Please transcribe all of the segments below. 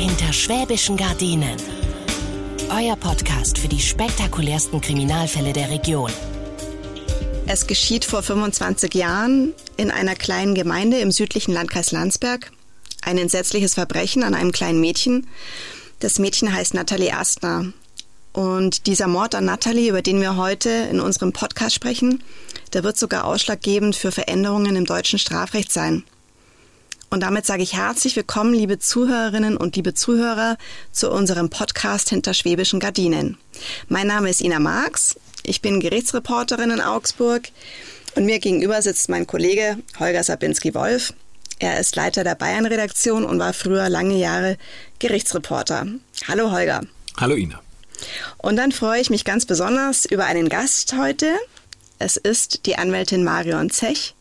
Hinter schwäbischen Gardinen. Euer Podcast für die spektakulärsten Kriminalfälle der Region. Es geschieht vor 25 Jahren in einer kleinen Gemeinde im südlichen Landkreis Landsberg. Ein entsetzliches Verbrechen an einem kleinen Mädchen. Das Mädchen heißt Nathalie Astner. Und dieser Mord an Nathalie, über den wir heute in unserem Podcast sprechen, der wird sogar ausschlaggebend für Veränderungen im deutschen Strafrecht sein. Und damit sage ich herzlich willkommen, liebe Zuhörerinnen und liebe Zuhörer, zu unserem Podcast Hinter schwäbischen Gardinen. Mein Name ist Ina Marx. Ich bin Gerichtsreporterin in Augsburg und mir gegenüber sitzt mein Kollege Holger Sabinski-Wolf. Er ist Leiter der Bayern-Redaktion und war früher lange Jahre Gerichtsreporter. Hallo Holger. Hallo Ina. Und dann freue ich mich ganz besonders über einen Gast heute. Es ist die Anwältin Marion Zech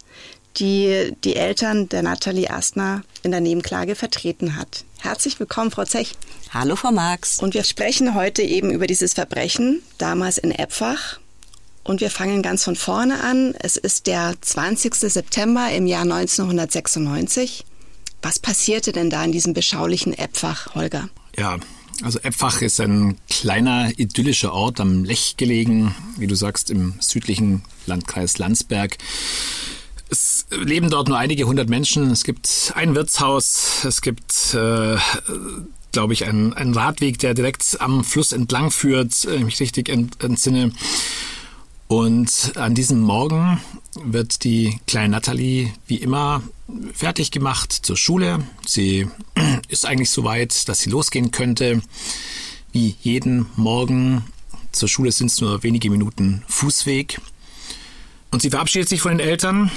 die die Eltern der Nathalie Astner in der Nebenklage vertreten hat. Herzlich willkommen, Frau Zech. Hallo, Frau Marx. Und wir sprechen heute eben über dieses Verbrechen, damals in Epfach. Und wir fangen ganz von vorne an. Es ist der 20. September im Jahr 1996. Was passierte denn da in diesem beschaulichen Epfach, Holger? Ja, also Epfach ist ein kleiner idyllischer Ort am Lech gelegen, wie du sagst, im südlichen Landkreis Landsberg. Leben dort nur einige hundert Menschen. Es gibt ein Wirtshaus, es gibt, äh, glaube ich, einen, einen Radweg, der direkt am Fluss entlang führt, wenn ich mich richtig entsinne. Und an diesem Morgen wird die kleine Natalie wie immer fertig gemacht zur Schule. Sie ist eigentlich so weit, dass sie losgehen könnte. Wie jeden Morgen zur Schule sind es nur wenige Minuten Fußweg. Und sie verabschiedet sich von den Eltern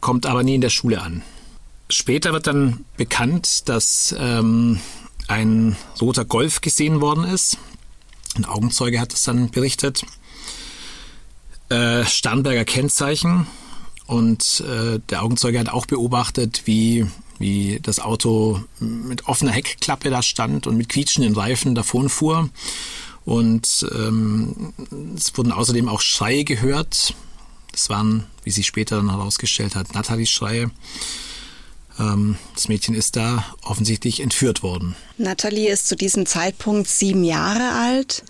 kommt aber nie in der Schule an. Später wird dann bekannt, dass ähm, ein roter Golf gesehen worden ist. Ein Augenzeuge hat es dann berichtet. Äh, Starnberger Kennzeichen. Und äh, der Augenzeuge hat auch beobachtet, wie, wie das Auto mit offener Heckklappe da stand und mit quietschenden Reifen davon fuhr. Und ähm, es wurden außerdem auch Schreie gehört. Das waren, wie sich später dann herausgestellt hat, Nathalies Schreie. Ähm, das Mädchen ist da offensichtlich entführt worden. Nathalie ist zu diesem Zeitpunkt sieben Jahre alt.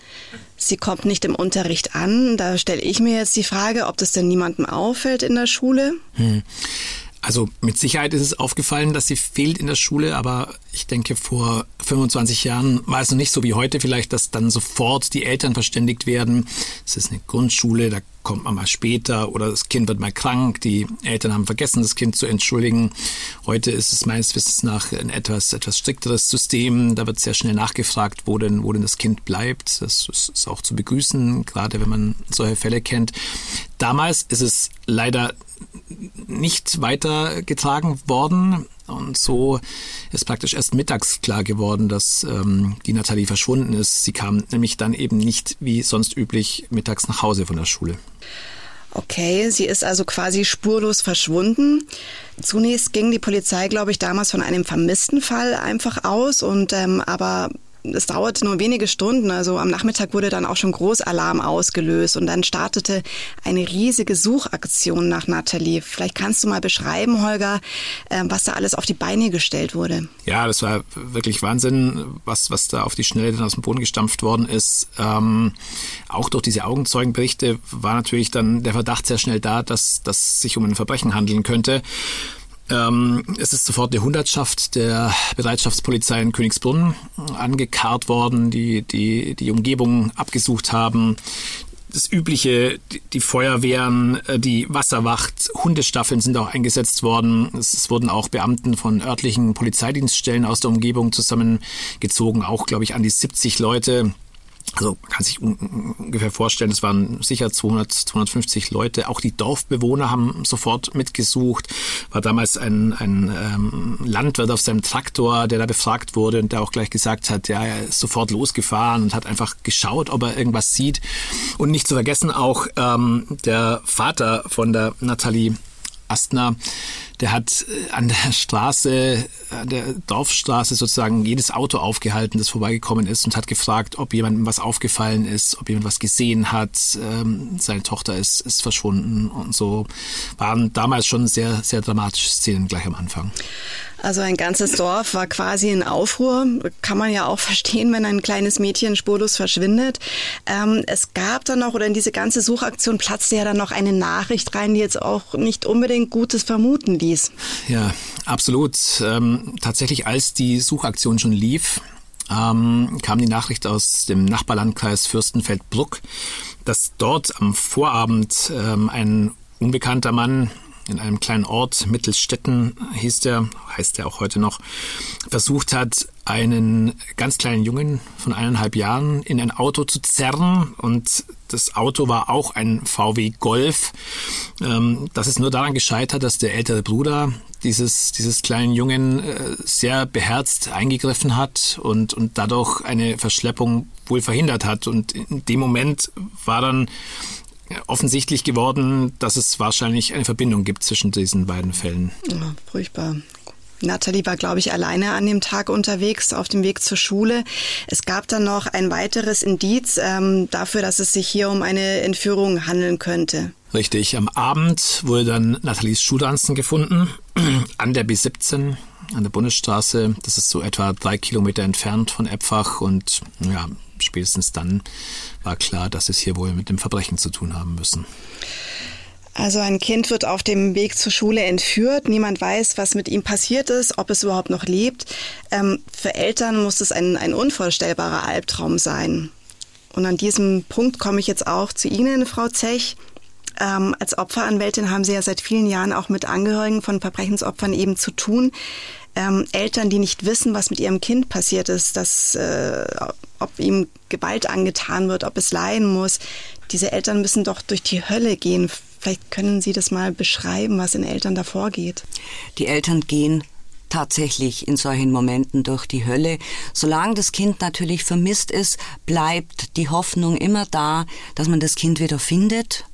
Sie kommt nicht im Unterricht an. Da stelle ich mir jetzt die Frage, ob das denn niemandem auffällt in der Schule. Hm. Also mit Sicherheit ist es aufgefallen, dass sie fehlt in der Schule, aber ich denke, vor 25 Jahren war es noch nicht so wie heute vielleicht, dass dann sofort die Eltern verständigt werden. Es ist eine Grundschule, da kommt man mal später oder das Kind wird mal krank, die Eltern haben vergessen, das Kind zu entschuldigen. Heute ist es meines Wissens nach ein etwas, etwas strikteres System. Da wird sehr schnell nachgefragt, wo denn, wo denn das Kind bleibt. Das ist auch zu begrüßen, gerade wenn man solche Fälle kennt. Damals ist es leider nicht weitergetragen worden. Und so ist praktisch erst mittags klar geworden, dass ähm, die Nathalie verschwunden ist. Sie kam nämlich dann eben nicht wie sonst üblich mittags nach Hause von der Schule. Okay, sie ist also quasi spurlos verschwunden. Zunächst ging die Polizei, glaube ich, damals von einem vermissten Fall einfach aus und ähm, aber es dauerte nur wenige Stunden. Also am Nachmittag wurde dann auch schon Großalarm ausgelöst und dann startete eine riesige Suchaktion nach Nathalie. Vielleicht kannst du mal beschreiben, Holger, äh, was da alles auf die Beine gestellt wurde. Ja, das war wirklich Wahnsinn, was, was da auf die Schnelle dann aus dem Boden gestampft worden ist. Ähm, auch durch diese Augenzeugenberichte war natürlich dann der Verdacht sehr schnell da, dass das sich um ein Verbrechen handeln könnte. Ähm, es ist sofort die Hundertschaft der Bereitschaftspolizei in Königsbrunn angekarrt worden, die die, die Umgebung abgesucht haben. Das übliche, die Feuerwehren, äh, die Wasserwacht, Hundestaffeln sind auch eingesetzt worden. Es wurden auch Beamten von örtlichen Polizeidienststellen aus der Umgebung zusammengezogen, auch, glaube ich, an die 70 Leute also man kann sich ungefähr vorstellen, es waren sicher 200, 250 Leute. Auch die Dorfbewohner haben sofort mitgesucht. War damals ein, ein ähm, Landwirt auf seinem Traktor, der da befragt wurde und der auch gleich gesagt hat, ja, er ist sofort losgefahren und hat einfach geschaut, ob er irgendwas sieht. Und nicht zu vergessen auch ähm, der Vater von der Nathalie Astner, der hat äh, an der Straße, an der Dorfstraße sozusagen jedes Auto aufgehalten, das vorbeigekommen ist und hat gefragt, ob jemandem was aufgefallen ist, ob jemand was gesehen hat. Ähm, seine Tochter ist, ist verschwunden und so waren damals schon sehr, sehr dramatische Szenen gleich am Anfang. Also ein ganzes Dorf war quasi in Aufruhr. Kann man ja auch verstehen, wenn ein kleines Mädchen spurlos verschwindet. Ähm, es gab dann noch, oder in diese ganze Suchaktion platzte ja dann noch eine Nachricht rein, die jetzt auch nicht unbedingt Gutes vermuten ließ. Ja, absolut. Ähm, tatsächlich, als die Suchaktion schon lief, ähm, kam die Nachricht aus dem Nachbarlandkreis Fürstenfeldbruck, dass dort am Vorabend ähm, ein unbekannter Mann in einem kleinen Ort, Mittelstetten hieß der, heißt der auch heute noch, versucht hat, einen ganz kleinen Jungen von eineinhalb Jahren in ein Auto zu zerren. Und das Auto war auch ein VW Golf. Ähm, das ist nur daran gescheitert, dass der ältere Bruder dieses, dieses kleinen Jungen äh, sehr beherzt eingegriffen hat und, und dadurch eine Verschleppung wohl verhindert hat. Und in dem Moment war dann offensichtlich geworden, dass es wahrscheinlich eine Verbindung gibt zwischen diesen beiden Fällen. Ja, furchtbar. Natalie war, glaube ich, alleine an dem Tag unterwegs, auf dem Weg zur Schule. Es gab dann noch ein weiteres Indiz ähm, dafür, dass es sich hier um eine Entführung handeln könnte. Richtig. Am Abend wurde dann Nathalies Schuhranzen gefunden an der B17 an der Bundesstraße. Das ist so etwa drei Kilometer entfernt von Epfach und ja, spätestens dann war klar, dass es hier wohl mit dem Verbrechen zu tun haben müssen. Also ein Kind wird auf dem Weg zur Schule entführt. Niemand weiß, was mit ihm passiert ist, ob es überhaupt noch lebt. Ähm, für Eltern muss es ein, ein unvorstellbarer Albtraum sein. Und an diesem Punkt komme ich jetzt auch zu Ihnen, Frau Zech. Ähm, als Opferanwältin haben Sie ja seit vielen Jahren auch mit Angehörigen von Verbrechensopfern eben zu tun. Ähm, Eltern, die nicht wissen, was mit ihrem Kind passiert ist, dass, äh, ob ihm Gewalt angetan wird, ob es leiden muss. Diese Eltern müssen doch durch die Hölle gehen. Vielleicht können Sie das mal beschreiben, was in Eltern da vorgeht. Die Eltern gehen tatsächlich in solchen Momenten durch die Hölle. Solange das Kind natürlich vermisst ist, bleibt die Hoffnung immer da, dass man das Kind wieder findet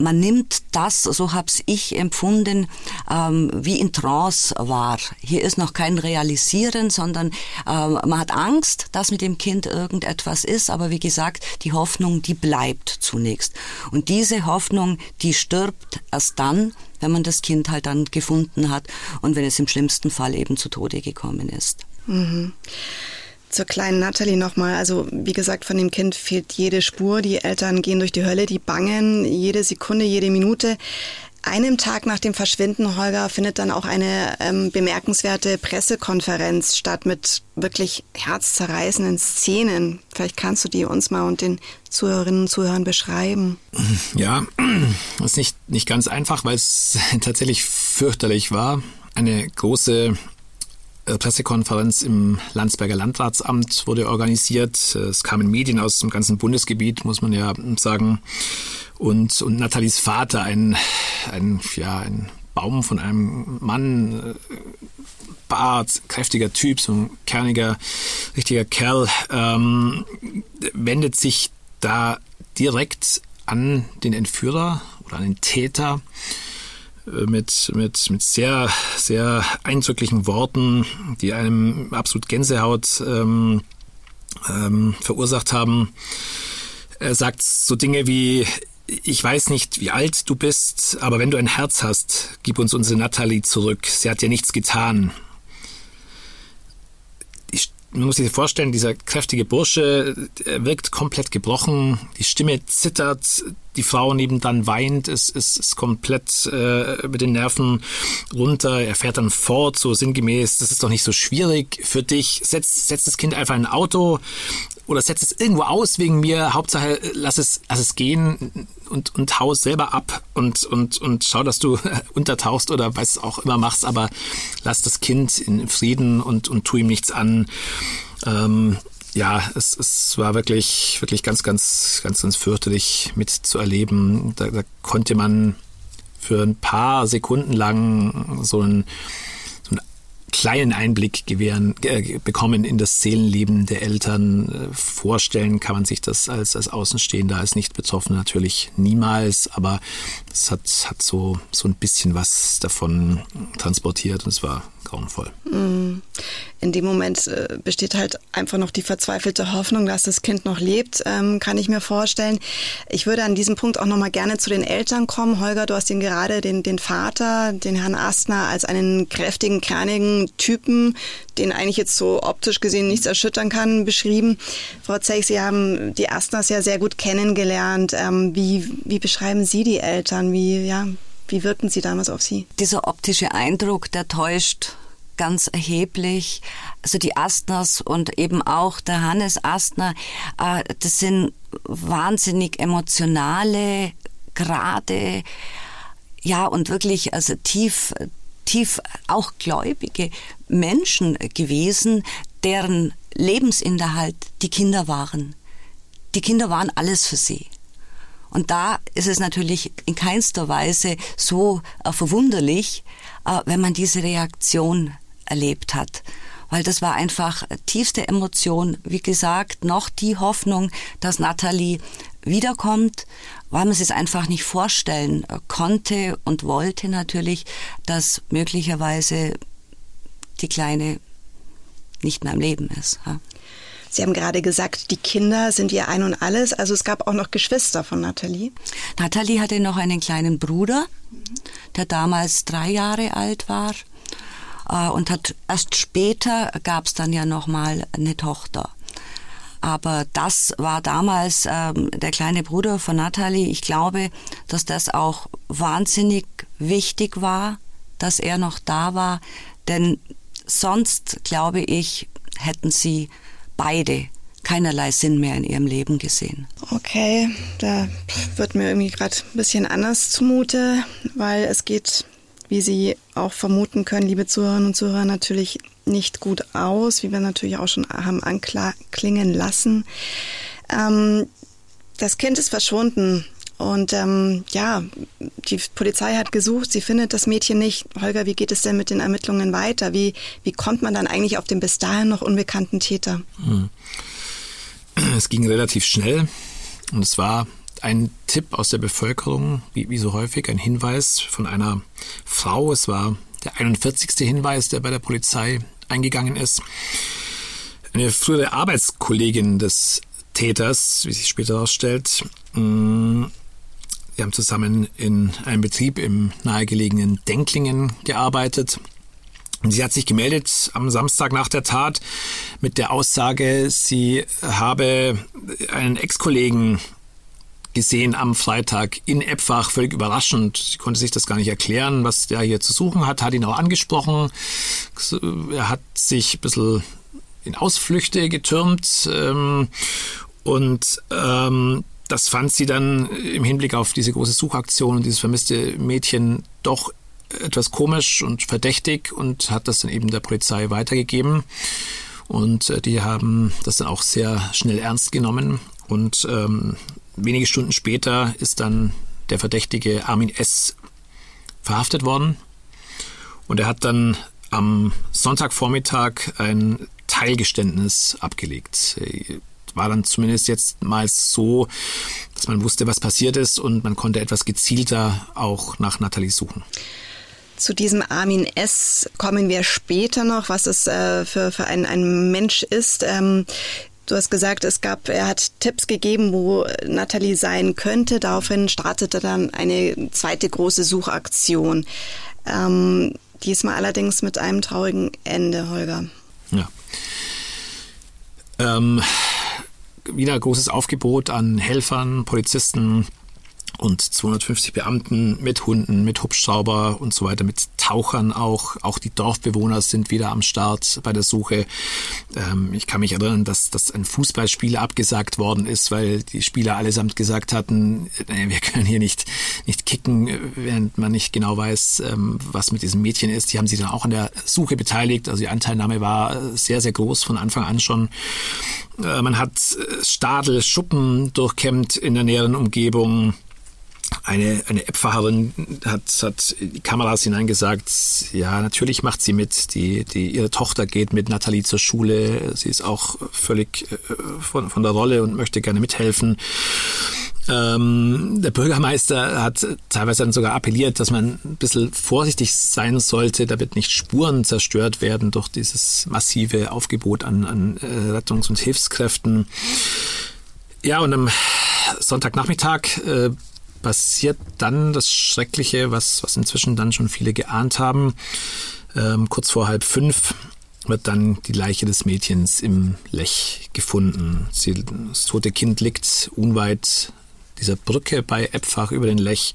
man nimmt das, so hab's ich empfunden, ähm, wie in Trance wahr. Hier ist noch kein Realisieren, sondern ähm, man hat Angst, dass mit dem Kind irgendetwas ist, aber wie gesagt, die Hoffnung, die bleibt zunächst. Und diese Hoffnung, die stirbt erst dann, wenn man das Kind halt dann gefunden hat und wenn es im schlimmsten Fall eben zu Tode gekommen ist. Mhm. Zur kleinen Natalie nochmal. Also wie gesagt, von dem Kind fehlt jede Spur. Die Eltern gehen durch die Hölle, die bangen jede Sekunde, jede Minute. Einem Tag nach dem Verschwinden, Holger, findet dann auch eine ähm, bemerkenswerte Pressekonferenz statt mit wirklich herzzerreißenden Szenen. Vielleicht kannst du die uns mal und den Zuhörerinnen und Zuhörern beschreiben. Ja, ist nicht, nicht ganz einfach, weil es tatsächlich fürchterlich war. Eine große Pressekonferenz im Landsberger Landratsamt wurde organisiert. Es kamen Medien aus dem ganzen Bundesgebiet, muss man ja sagen. Und, und Nathalies Vater, ein, ein, ja, ein Baum von einem Mann, äh, Bart, kräftiger Typ, so ein kerniger, richtiger Kerl, ähm, wendet sich da direkt an den Entführer oder an den Täter äh, mit, mit, mit sehr, sehr eindrücklichen Worten, die einem absolut Gänsehaut ähm, ähm, verursacht haben. Er sagt so Dinge wie, ich weiß nicht, wie alt du bist, aber wenn du ein Herz hast, gib uns unsere Natalie zurück. Sie hat dir nichts getan man muss sich vorstellen, dieser kräftige Bursche wirkt komplett gebrochen, die Stimme zittert, die Frau nebenan weint, es ist, ist komplett äh, mit den Nerven runter, er fährt dann fort, so sinngemäß, das ist doch nicht so schwierig für dich, setz, setz das Kind einfach in ein Auto oder setz es irgendwo aus wegen mir, Hauptsache lass es, lass es gehen und, und hau es selber ab und, und, und schau, dass du untertauchst oder was auch immer machst, aber lass das Kind in Frieden und, und tu ihm nichts an. Ähm, ja, es, es war wirklich, wirklich ganz, ganz, ganz, ganz fürchterlich mitzuerleben. Da, da konnte man für ein paar Sekunden lang so ein kleinen Einblick gewähren, äh, bekommen in das Seelenleben der Eltern. Vorstellen kann man sich das als, als Außenstehender, als nicht betroffen natürlich niemals, aber es hat, hat so, so ein bisschen was davon transportiert und es war grauenvoll. Mm. In dem Moment äh, besteht halt einfach noch die verzweifelte Hoffnung, dass das Kind noch lebt, ähm, kann ich mir vorstellen. Ich würde an diesem Punkt auch noch mal gerne zu den Eltern kommen. Holger, du hast ihn gerade den, den Vater, den Herrn Astner, als einen kräftigen, kernigen Typen, den eigentlich jetzt so optisch gesehen nichts erschüttern kann, beschrieben. Frau Zech, Sie haben die Astners ja sehr gut kennengelernt. Ähm, wie, wie beschreiben Sie die Eltern? Wie, ja, wie wirkten sie damals auf Sie? Dieser optische Eindruck, der täuscht ganz erheblich. Also die Astners und eben auch der Hannes Astner, äh, das sind wahnsinnig emotionale, gerade, ja, und wirklich, also tief, tief auch gläubige Menschen gewesen, deren Lebensinhalt die Kinder waren. Die Kinder waren alles für sie. Und da ist es natürlich in keinster Weise so äh, verwunderlich, äh, wenn man diese Reaktion erlebt hat. Weil das war einfach tiefste Emotion. Wie gesagt, noch die Hoffnung, dass Natalie wiederkommt, weil man es einfach nicht vorstellen konnte und wollte natürlich, dass möglicherweise die Kleine nicht mehr am Leben ist. Sie haben gerade gesagt, die Kinder sind ihr Ein und Alles. Also es gab auch noch Geschwister von Nathalie. Nathalie hatte noch einen kleinen Bruder, der damals drei Jahre alt war. Äh, und hat erst später gab es dann ja noch mal eine Tochter. Aber das war damals ähm, der kleine Bruder von Nathalie. Ich glaube, dass das auch wahnsinnig wichtig war, dass er noch da war, denn sonst glaube ich hätten sie beide keinerlei Sinn mehr in ihrem Leben gesehen. Okay, da wird mir irgendwie gerade ein bisschen anders zumute, weil es geht, wie Sie auch vermuten können, liebe Zuhörerinnen und Zuhörer, natürlich nicht gut aus, wie wir natürlich auch schon haben anklingen lassen. Ähm, das Kind ist verschwunden. Und ähm, ja, die Polizei hat gesucht, sie findet das Mädchen nicht. Holger, wie geht es denn mit den Ermittlungen weiter? Wie, wie kommt man dann eigentlich auf den bis dahin noch unbekannten Täter? Hm. Es ging relativ schnell und es war ein Tipp aus der Bevölkerung, wie, wie so häufig, ein Hinweis von einer Frau. Es war der 41. Hinweis, der bei der Polizei eingegangen ist. Eine frühere Arbeitskollegin des Täters, wie sich später herausstellt, hm, wir haben zusammen in einem Betrieb im nahegelegenen Denklingen gearbeitet. Und sie hat sich gemeldet am Samstag nach der Tat mit der Aussage, sie habe einen Ex-Kollegen gesehen am Freitag in Epfach, völlig überraschend. Sie konnte sich das gar nicht erklären, was der hier zu suchen hat, hat ihn auch angesprochen. Er hat sich ein bisschen in Ausflüchte getürmt ähm, und ähm, das fand sie dann im Hinblick auf diese große Suchaktion und dieses vermisste Mädchen doch etwas komisch und verdächtig und hat das dann eben der Polizei weitergegeben. Und äh, die haben das dann auch sehr schnell ernst genommen. Und ähm, wenige Stunden später ist dann der Verdächtige Armin S. verhaftet worden. Und er hat dann am Sonntagvormittag ein Teilgeständnis abgelegt war dann zumindest jetzt mal so, dass man wusste, was passiert ist und man konnte etwas gezielter auch nach Nathalie suchen. Zu diesem Armin S. kommen wir später noch, was es äh, für, für ein, ein Mensch ist. Ähm, Du hast gesagt, es gab, er hat Tipps gegeben, wo Nathalie sein könnte. Daraufhin startete dann eine zweite große Suchaktion. Ähm, diesmal allerdings mit einem traurigen Ende, Holger. Ja. Ähm, wieder großes Aufgebot an Helfern, Polizisten, und 250 Beamten mit Hunden, mit Hubschrauber und so weiter, mit Tauchern auch. Auch die Dorfbewohner sind wieder am Start bei der Suche. Ähm, ich kann mich erinnern, dass, dass ein Fußballspiel abgesagt worden ist, weil die Spieler allesamt gesagt hatten, äh, wir können hier nicht, nicht kicken, während man nicht genau weiß, ähm, was mit diesem Mädchen ist. Die haben sich dann auch an der Suche beteiligt. Also die Anteilnahme war sehr, sehr groß von Anfang an schon. Äh, man hat Stadel, Schuppen durchkämmt in der näheren Umgebung eine, eine App-Fahrerin hat, hat die Kameras hineingesagt, ja, natürlich macht sie mit. Die, die, ihre Tochter geht mit Nathalie zur Schule. Sie ist auch völlig äh, von, von der Rolle und möchte gerne mithelfen. Ähm, der Bürgermeister hat teilweise dann sogar appelliert, dass man ein bisschen vorsichtig sein sollte, damit nicht Spuren zerstört werden durch dieses massive Aufgebot an, an äh, Rettungs- und Hilfskräften. Ja, und am Sonntagnachmittag äh, passiert dann das Schreckliche, was, was inzwischen dann schon viele geahnt haben. Ähm, kurz vor halb fünf wird dann die Leiche des Mädchens im Lech gefunden. Sie, das tote Kind liegt unweit dieser Brücke bei Epfach über den Lech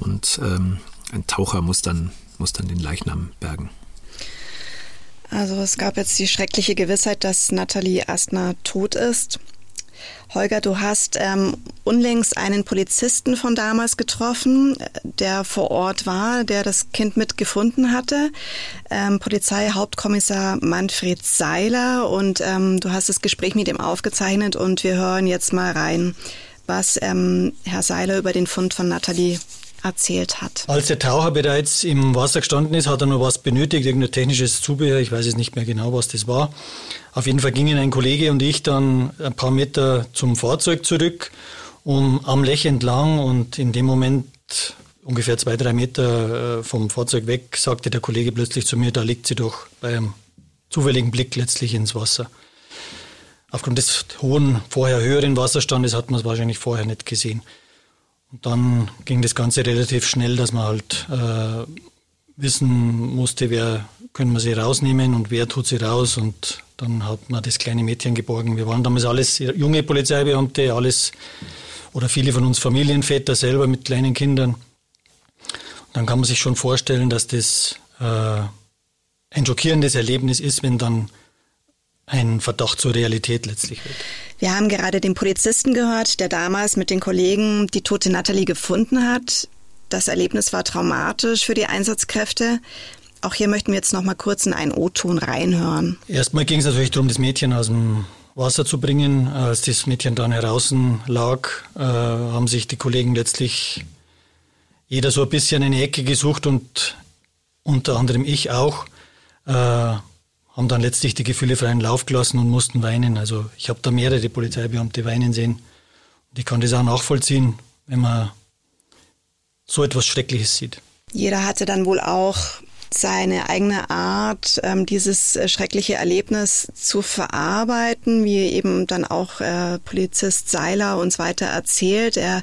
und ähm, ein Taucher muss dann, muss dann den Leichnam bergen. Also es gab jetzt die schreckliche Gewissheit, dass Nathalie Astner tot ist. Holger, du hast ähm, unlängst einen Polizisten von damals getroffen, der vor Ort war, der das Kind mitgefunden hatte. Ähm, Polizeihauptkommissar Manfred Seiler. Und ähm, du hast das Gespräch mit ihm aufgezeichnet und wir hören jetzt mal rein, was ähm, Herr Seiler über den Fund von Nathalie erzählt hat. Als der Taucher bereits im Wasser gestanden ist, hat er noch was benötigt, irgendein technisches Zubehör, ich weiß jetzt nicht mehr genau, was das war. Auf jeden Fall gingen ein Kollege und ich dann ein paar Meter zum Fahrzeug zurück, um am Lech entlang und in dem Moment ungefähr zwei, drei Meter äh, vom Fahrzeug weg, sagte der Kollege plötzlich zu mir, da liegt sie doch bei einem zufälligen Blick letztlich ins Wasser. Aufgrund des hohen, vorher höheren Wasserstandes hat man es wahrscheinlich vorher nicht gesehen. Und dann ging das Ganze relativ schnell, dass man halt äh, wissen musste, wer können wir sie rausnehmen und wer tut sie raus. Und dann hat man das kleine Mädchen geborgen. Wir waren damals alles junge Polizeibeamte, alles oder viele von uns Familienväter selber mit kleinen Kindern. Und dann kann man sich schon vorstellen, dass das äh, ein schockierendes Erlebnis ist, wenn dann ein Verdacht zur Realität letztlich wird. Wir haben gerade den Polizisten gehört, der damals mit den Kollegen die tote Natalie gefunden hat. Das Erlebnis war traumatisch für die Einsatzkräfte. Auch hier möchten wir jetzt noch mal kurz in einen O-Ton reinhören. Erstmal ging es natürlich darum, das Mädchen aus dem Wasser zu bringen. Als das Mädchen dann heraus lag, äh, haben sich die Kollegen letztlich jeder so ein bisschen eine Ecke gesucht und unter anderem ich auch. Äh, haben dann letztlich die Gefühle freien Lauf gelassen und mussten weinen. Also ich habe da mehrere Polizeibeamte weinen sehen. Und ich kann das auch nachvollziehen, wenn man so etwas Schreckliches sieht. Jeder hatte dann wohl auch seine eigene Art, ähm, dieses äh, schreckliche Erlebnis zu verarbeiten, wie eben dann auch äh, Polizist Seiler uns weiter erzählt. Er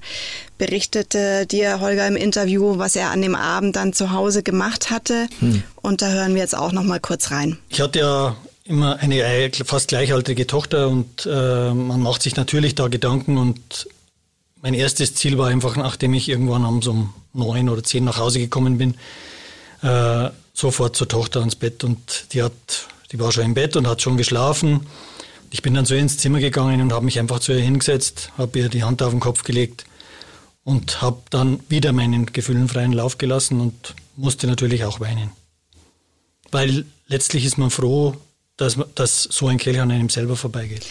berichtete dir, Holger, im Interview, was er an dem Abend dann zu Hause gemacht hatte. Hm. Und da hören wir jetzt auch noch mal kurz rein. Ich hatte ja immer eine fast gleichaltrige Tochter und äh, man macht sich natürlich da Gedanken und mein erstes Ziel war einfach, nachdem ich irgendwann um so um neun oder zehn nach Hause gekommen bin, äh, sofort zur Tochter ans Bett und die hat, die war schon im Bett und hat schon geschlafen. Ich bin dann so ins Zimmer gegangen und habe mich einfach zu ihr hingesetzt, habe ihr die Hand auf den Kopf gelegt und habe dann wieder meinen Gefühlen freien Lauf gelassen und musste natürlich auch weinen. Weil letztlich ist man froh, dass, dass so ein Kelch an einem selber vorbeigeht.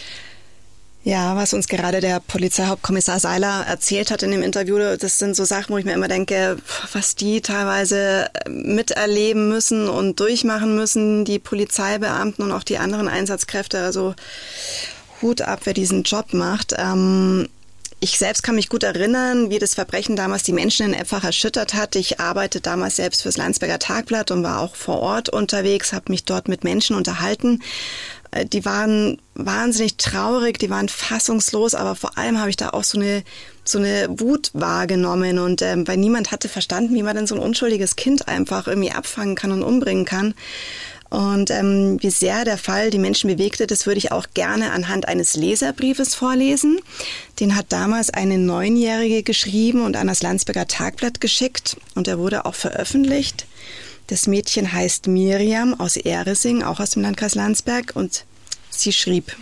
Ja, was uns gerade der Polizeihauptkommissar Seiler erzählt hat in dem Interview, das sind so Sachen, wo ich mir immer denke, was die teilweise miterleben müssen und durchmachen müssen, die Polizeibeamten und auch die anderen Einsatzkräfte. Also Hut ab, wer diesen Job macht. Ähm, ich selbst kann mich gut erinnern, wie das Verbrechen damals die Menschen in Effach erschüttert hat. Ich arbeite damals selbst fürs Landsberger Tagblatt und war auch vor Ort unterwegs, habe mich dort mit Menschen unterhalten. Äh, die waren wahnsinnig traurig, die waren fassungslos, aber vor allem habe ich da auch so eine so eine Wut wahrgenommen und ähm, weil niemand hatte verstanden, wie man denn so ein unschuldiges Kind einfach irgendwie abfangen kann und umbringen kann. Und ähm, wie sehr der Fall die Menschen bewegte, das würde ich auch gerne anhand eines Leserbriefes vorlesen. Den hat damals eine Neunjährige geschrieben und an das Landsberger Tagblatt geschickt und er wurde auch veröffentlicht. Das Mädchen heißt Miriam aus Ehresing, auch aus dem Landkreis Landsberg, und sie schrieb,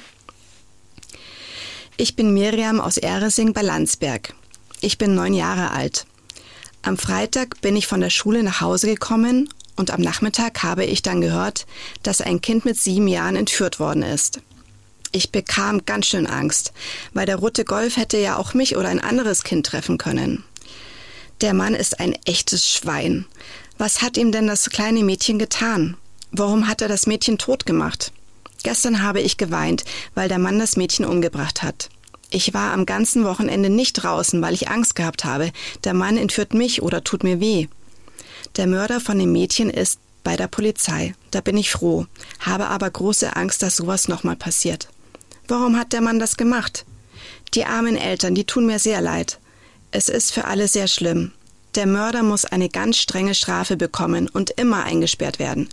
ich bin Miriam aus Ehresing bei Landsberg. Ich bin neun Jahre alt. Am Freitag bin ich von der Schule nach Hause gekommen und am Nachmittag habe ich dann gehört, dass ein Kind mit sieben Jahren entführt worden ist. Ich bekam ganz schön Angst, weil der rote Golf hätte ja auch mich oder ein anderes Kind treffen können. Der Mann ist ein echtes Schwein. Was hat ihm denn das kleine Mädchen getan? Warum hat er das Mädchen tot gemacht? Gestern habe ich geweint, weil der Mann das Mädchen umgebracht hat. Ich war am ganzen Wochenende nicht draußen, weil ich Angst gehabt habe. Der Mann entführt mich oder tut mir weh. Der Mörder von dem Mädchen ist bei der Polizei. Da bin ich froh, habe aber große Angst, dass sowas nochmal passiert. Warum hat der Mann das gemacht? Die armen Eltern, die tun mir sehr leid. Es ist für alle sehr schlimm. Der Mörder muss eine ganz strenge Strafe bekommen und immer eingesperrt werden.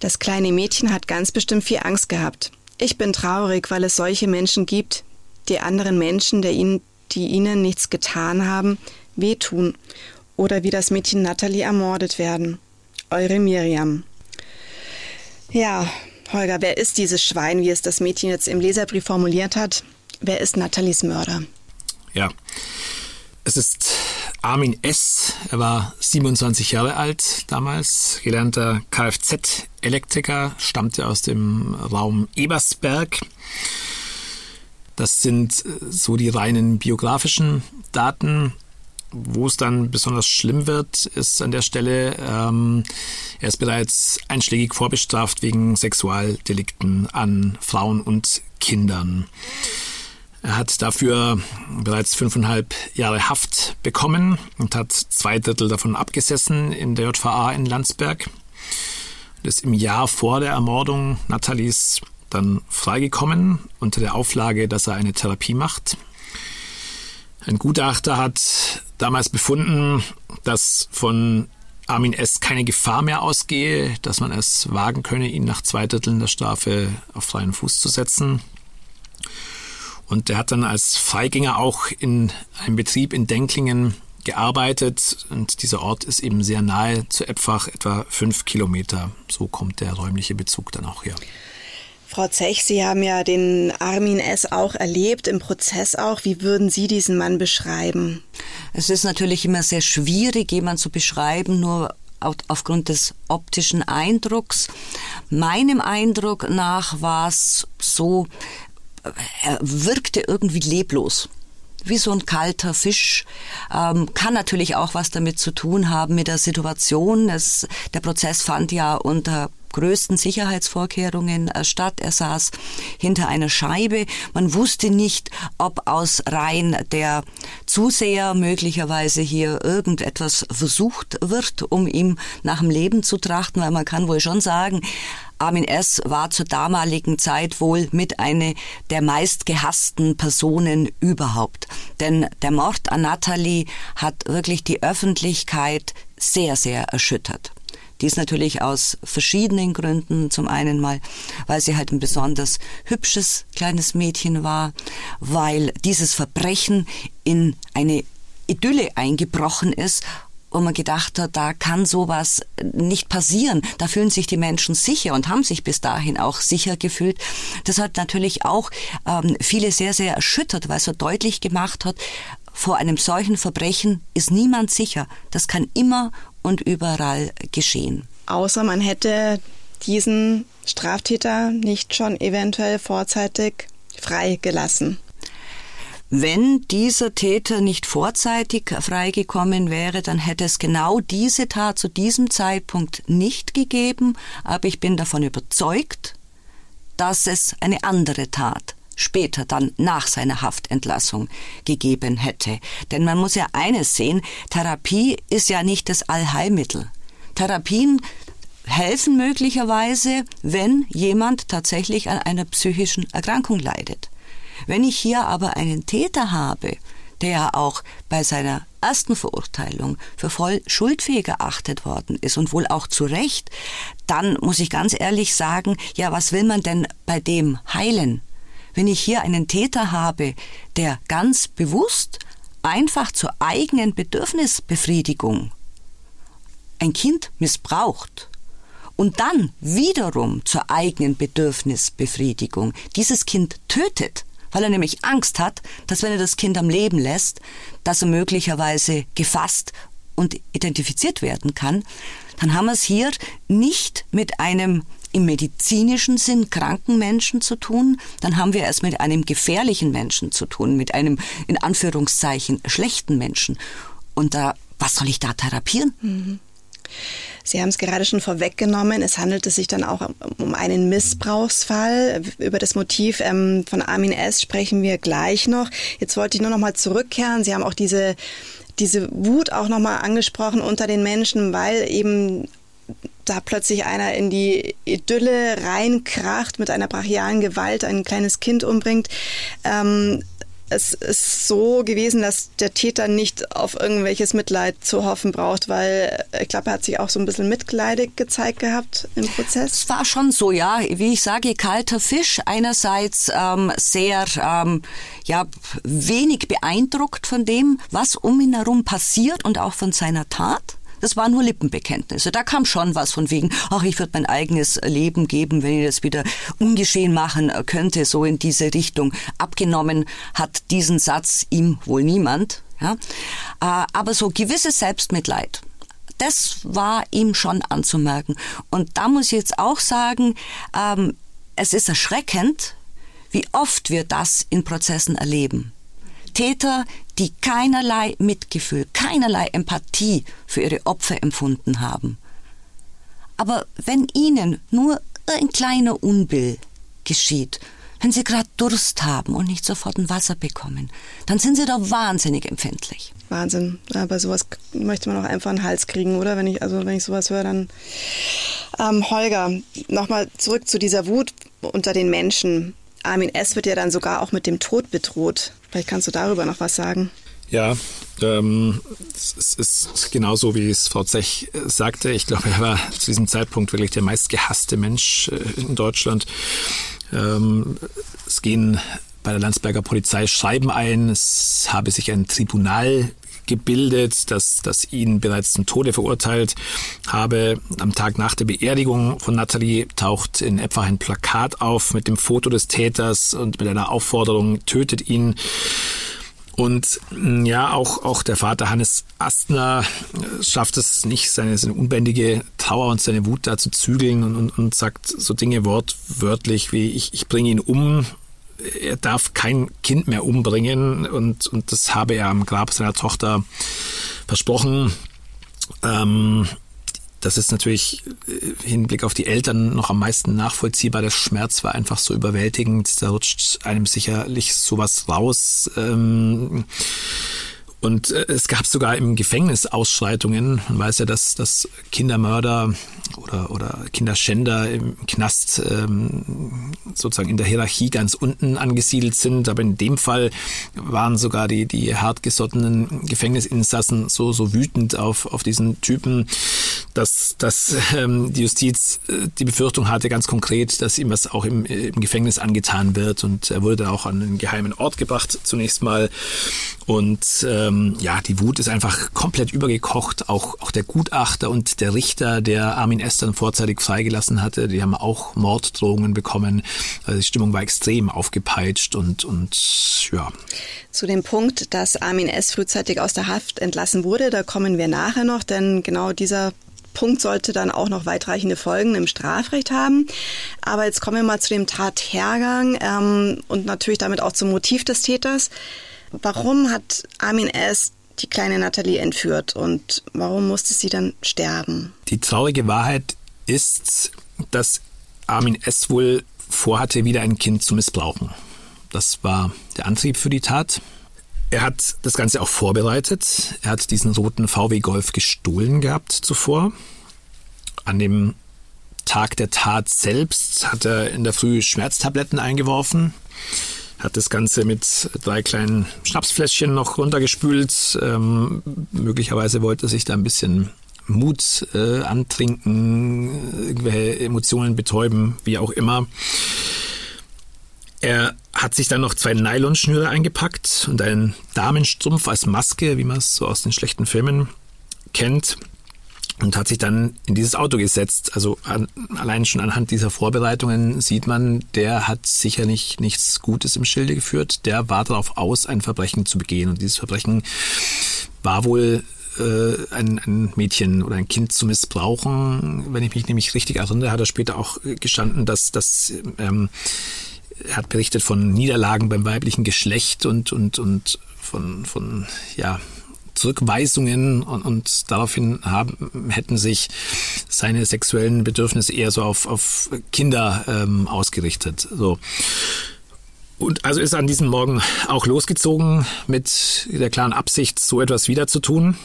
Das kleine Mädchen hat ganz bestimmt viel Angst gehabt. Ich bin traurig, weil es solche Menschen gibt, die anderen Menschen, die ihnen, die ihnen nichts getan haben, wehtun oder wie das Mädchen Natalie ermordet werden. Eure Miriam. Ja, Holger, wer ist dieses Schwein, wie es das Mädchen jetzt im Leserbrief formuliert hat? Wer ist Nathalies Mörder? Ja, es ist Armin S. Er war 27 Jahre alt damals, gelernter Kfz-Elektriker, stammte aus dem Raum Ebersberg. Das sind äh, so die reinen biografischen Daten. Wo es dann besonders schlimm wird, ist an der Stelle, ähm, er ist bereits einschlägig vorbestraft wegen Sexualdelikten an Frauen und Kindern. Er hat dafür bereits fünfeinhalb Jahre Haft bekommen und hat zwei Drittel davon abgesessen in der JVA in Landsberg. Er ist im Jahr vor der Ermordung Nathalies dann freigekommen unter der Auflage, dass er eine Therapie macht. Ein Gutachter hat damals befunden, dass von Armin S. keine Gefahr mehr ausgehe, dass man es wagen könne, ihn nach zwei Dritteln der Strafe auf freien Fuß zu setzen. Und er hat dann als Freigänger auch in einem Betrieb in Denklingen gearbeitet und dieser Ort ist eben sehr nahe zu Epfach, etwa fünf Kilometer. So kommt der räumliche Bezug dann auch her. Frau Zech, Sie haben ja den Armin S. auch erlebt, im Prozess auch. Wie würden Sie diesen Mann beschreiben? Es ist natürlich immer sehr schwierig, jemanden zu beschreiben, nur aufgrund des optischen Eindrucks. Meinem Eindruck nach war es so, er wirkte irgendwie leblos wie so ein kalter Fisch. Ähm, kann natürlich auch was damit zu tun haben mit der Situation. Es, der Prozess fand ja unter größten Sicherheitsvorkehrungen äh, statt. Er saß hinter einer Scheibe. Man wusste nicht, ob aus Reihen der Zuseher möglicherweise hier irgendetwas versucht wird, um ihm nach dem Leben zu trachten, weil man kann wohl schon sagen, Armin S. war zur damaligen Zeit wohl mit einer der meistgehassten Personen überhaupt. Denn der Mord an Natalie hat wirklich die Öffentlichkeit sehr, sehr erschüttert. Dies natürlich aus verschiedenen Gründen. Zum einen mal, weil sie halt ein besonders hübsches kleines Mädchen war, weil dieses Verbrechen in eine Idylle eingebrochen ist, wo man gedacht hat, da kann sowas nicht passieren. Da fühlen sich die Menschen sicher und haben sich bis dahin auch sicher gefühlt. Das hat natürlich auch ähm, viele sehr, sehr erschüttert, weil es so deutlich gemacht hat, vor einem solchen Verbrechen ist niemand sicher. Das kann immer und überall geschehen. Außer man hätte diesen Straftäter nicht schon eventuell vorzeitig freigelassen. Wenn dieser Täter nicht vorzeitig freigekommen wäre, dann hätte es genau diese Tat zu diesem Zeitpunkt nicht gegeben. Aber ich bin davon überzeugt, dass es eine andere Tat später dann nach seiner Haftentlassung gegeben hätte. Denn man muss ja eines sehen, Therapie ist ja nicht das Allheilmittel. Therapien helfen möglicherweise, wenn jemand tatsächlich an einer psychischen Erkrankung leidet. Wenn ich hier aber einen Täter habe, der auch bei seiner ersten Verurteilung für voll schuldfähig erachtet worden ist und wohl auch zu Recht, dann muss ich ganz ehrlich sagen, ja, was will man denn bei dem heilen? wenn ich hier einen Täter habe, der ganz bewusst einfach zur eigenen Bedürfnisbefriedigung ein Kind missbraucht und dann wiederum zur eigenen Bedürfnisbefriedigung dieses Kind tötet, weil er nämlich Angst hat, dass wenn er das Kind am Leben lässt, dass er möglicherweise gefasst und identifiziert werden kann, dann haben wir es hier nicht mit einem im medizinischen Sinn kranken Menschen zu tun, dann haben wir es mit einem gefährlichen Menschen zu tun, mit einem in Anführungszeichen schlechten Menschen. Und da, was soll ich da therapieren? Mhm. Sie haben es gerade schon vorweggenommen. Es handelte sich dann auch um einen Missbrauchsfall. Über das Motiv ähm, von Armin S. sprechen wir gleich noch. Jetzt wollte ich nur noch mal zurückkehren. Sie haben auch diese diese Wut auch noch mal angesprochen unter den Menschen, weil eben da plötzlich einer in die Idylle reinkracht mit einer brachialen Gewalt, ein kleines Kind umbringt. Ähm, es ist so gewesen, dass der Täter nicht auf irgendwelches Mitleid zu hoffen braucht, weil ich glaube, er hat sich auch so ein bisschen mitleidig gezeigt gehabt im Prozess. Es war schon so, ja. Wie ich sage, kalter Fisch. Einerseits ähm, sehr, ähm, ja, wenig beeindruckt von dem, was um ihn herum passiert und auch von seiner Tat. Das waren nur Lippenbekenntnisse. Da kam schon was von wegen, ach, ich würde mein eigenes Leben geben, wenn ich das wieder ungeschehen machen könnte, so in diese Richtung. Abgenommen hat diesen Satz ihm wohl niemand. Ja? Äh, aber so gewisses Selbstmitleid, das war ihm schon anzumerken. Und da muss ich jetzt auch sagen, ähm, es ist erschreckend, wie oft wir das in Prozessen erleben. Täter, die keinerlei Mitgefühl, keinerlei Empathie für ihre Opfer empfunden haben. Aber wenn ihnen nur ein kleiner Unbill geschieht, wenn sie gerade Durst haben und nicht sofort ein Wasser bekommen, dann sind sie doch wahnsinnig empfindlich. Wahnsinn. Aber sowas möchte man auch einfach einen Hals kriegen, oder? Wenn ich, also wenn ich sowas höre, dann ähm, Holger, nochmal zurück zu dieser Wut unter den Menschen. Armin S. wird ja dann sogar auch mit dem Tod bedroht. Vielleicht kannst du darüber noch was sagen. Ja, ähm, es ist genauso, wie es Frau Zech äh, sagte. Ich glaube, er war zu diesem Zeitpunkt wirklich der meistgehasste Mensch äh, in Deutschland. Ähm, es gehen bei der Landsberger Polizei Schreiben ein. Es habe sich ein Tribunal gebildet, das, das ihn bereits zum Tode verurteilt habe. Am Tag nach der Beerdigung von Nathalie taucht in etwa ein Plakat auf mit dem Foto des Täters und mit einer Aufforderung, tötet ihn. Und mm, ja, auch, auch der Vater Hannes Astner äh, schafft es nicht, seine, seine unbändige Trauer und seine Wut da zu zügeln und, und, und sagt so Dinge wortwörtlich wie ich, ich bringe ihn um, er darf kein Kind mehr umbringen und, und das habe er am Grab seiner Tochter versprochen. Ähm, das ist natürlich im äh, Hinblick auf die Eltern noch am meisten nachvollziehbar. Der Schmerz war einfach so überwältigend. Da rutscht einem sicherlich sowas raus. Ähm, und äh, es gab sogar im Gefängnis Ausschreitungen. Man weiß ja, dass, dass Kindermörder oder, oder Kinderschänder im Knast ähm, sozusagen in der Hierarchie ganz unten angesiedelt sind. Aber in dem Fall waren sogar die, die hartgesottenen Gefängnisinsassen so, so wütend auf, auf diesen Typen, dass, dass ähm, die Justiz äh, die Befürchtung hatte ganz konkret, dass ihm was auch im, im Gefängnis angetan wird. Und er wurde auch an einen geheimen Ort gebracht zunächst mal. Und ähm, ja, die Wut ist einfach komplett übergekocht. Auch, auch der Gutachter und der Richter, der Armin S. dann vorzeitig freigelassen hatte, die haben auch Morddrohungen bekommen. Also die Stimmung war extrem aufgepeitscht und, und ja. Zu dem Punkt, dass Armin S. frühzeitig aus der Haft entlassen wurde, da kommen wir nachher noch, denn genau dieser Punkt sollte dann auch noch weitreichende Folgen im Strafrecht haben. Aber jetzt kommen wir mal zu dem Tathergang ähm, und natürlich damit auch zum Motiv des Täters. Warum hat Armin S. die kleine Nathalie entführt und warum musste sie dann sterben? Die traurige Wahrheit ist, dass Armin S. wohl vorhatte, wieder ein Kind zu missbrauchen. Das war der Antrieb für die Tat. Er hat das Ganze auch vorbereitet. Er hat diesen roten VW Golf gestohlen gehabt zuvor. An dem Tag der Tat selbst hat er in der Früh Schmerztabletten eingeworfen hat das Ganze mit drei kleinen Schnapsfläschchen noch runtergespült. Ähm, möglicherweise wollte er sich da ein bisschen Mut äh, antrinken, irgendwelche Emotionen betäuben, wie auch immer. Er hat sich dann noch zwei Nylonschnüre eingepackt und einen Damenstrumpf als Maske, wie man es so aus den schlechten Filmen kennt und hat sich dann in dieses Auto gesetzt. Also an, allein schon anhand dieser Vorbereitungen sieht man, der hat sicherlich nichts Gutes im Schilde geführt. Der war darauf aus, ein Verbrechen zu begehen. Und dieses Verbrechen war wohl äh, ein, ein Mädchen oder ein Kind zu missbrauchen. Wenn ich mich nämlich richtig erinnere, hat er später auch gestanden, dass das ähm, er hat berichtet von Niederlagen beim weiblichen Geschlecht und und und von von ja Zurückweisungen und, und daraufhin haben, hätten sich seine sexuellen Bedürfnisse eher so auf, auf Kinder ähm, ausgerichtet. So. Und also ist an diesem Morgen auch losgezogen mit der klaren Absicht, so etwas wieder zu tun.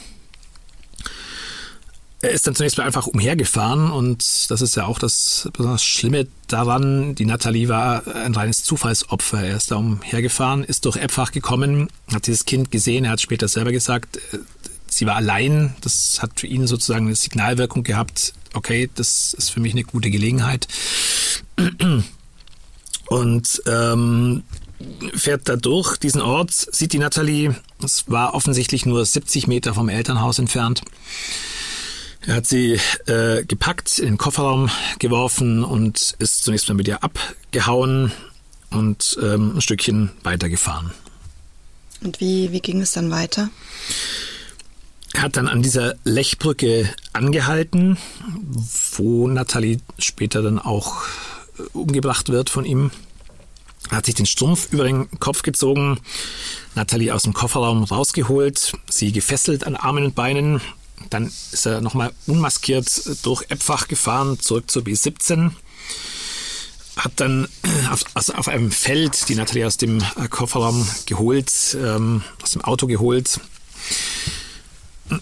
Er ist dann zunächst mal einfach umhergefahren und das ist ja auch das besonders Schlimme daran. Die Nathalie war ein reines Zufallsopfer. Er ist da umhergefahren, ist durch Eppfach gekommen, hat dieses Kind gesehen. Er hat später selber gesagt, äh, sie war allein. Das hat für ihn sozusagen eine Signalwirkung gehabt. Okay, das ist für mich eine gute Gelegenheit. Und ähm, fährt da durch diesen Ort, sieht die Nathalie. Es war offensichtlich nur 70 Meter vom Elternhaus entfernt er hat sie äh, gepackt, in den Kofferraum geworfen und ist zunächst mal mit ihr abgehauen und ähm, ein Stückchen weitergefahren. Und wie, wie ging es dann weiter? Er hat dann an dieser Lechbrücke angehalten, wo Nathalie später dann auch äh, umgebracht wird von ihm. Er hat sich den Strumpf über den Kopf gezogen, Nathalie aus dem Kofferraum rausgeholt, sie gefesselt an Armen und Beinen, dann ist er nochmal unmaskiert durch Eppfach gefahren, zurück zur B17. Hat dann auf, also auf einem Feld die Nathalie aus dem äh, Kofferraum geholt, ähm, aus dem Auto geholt.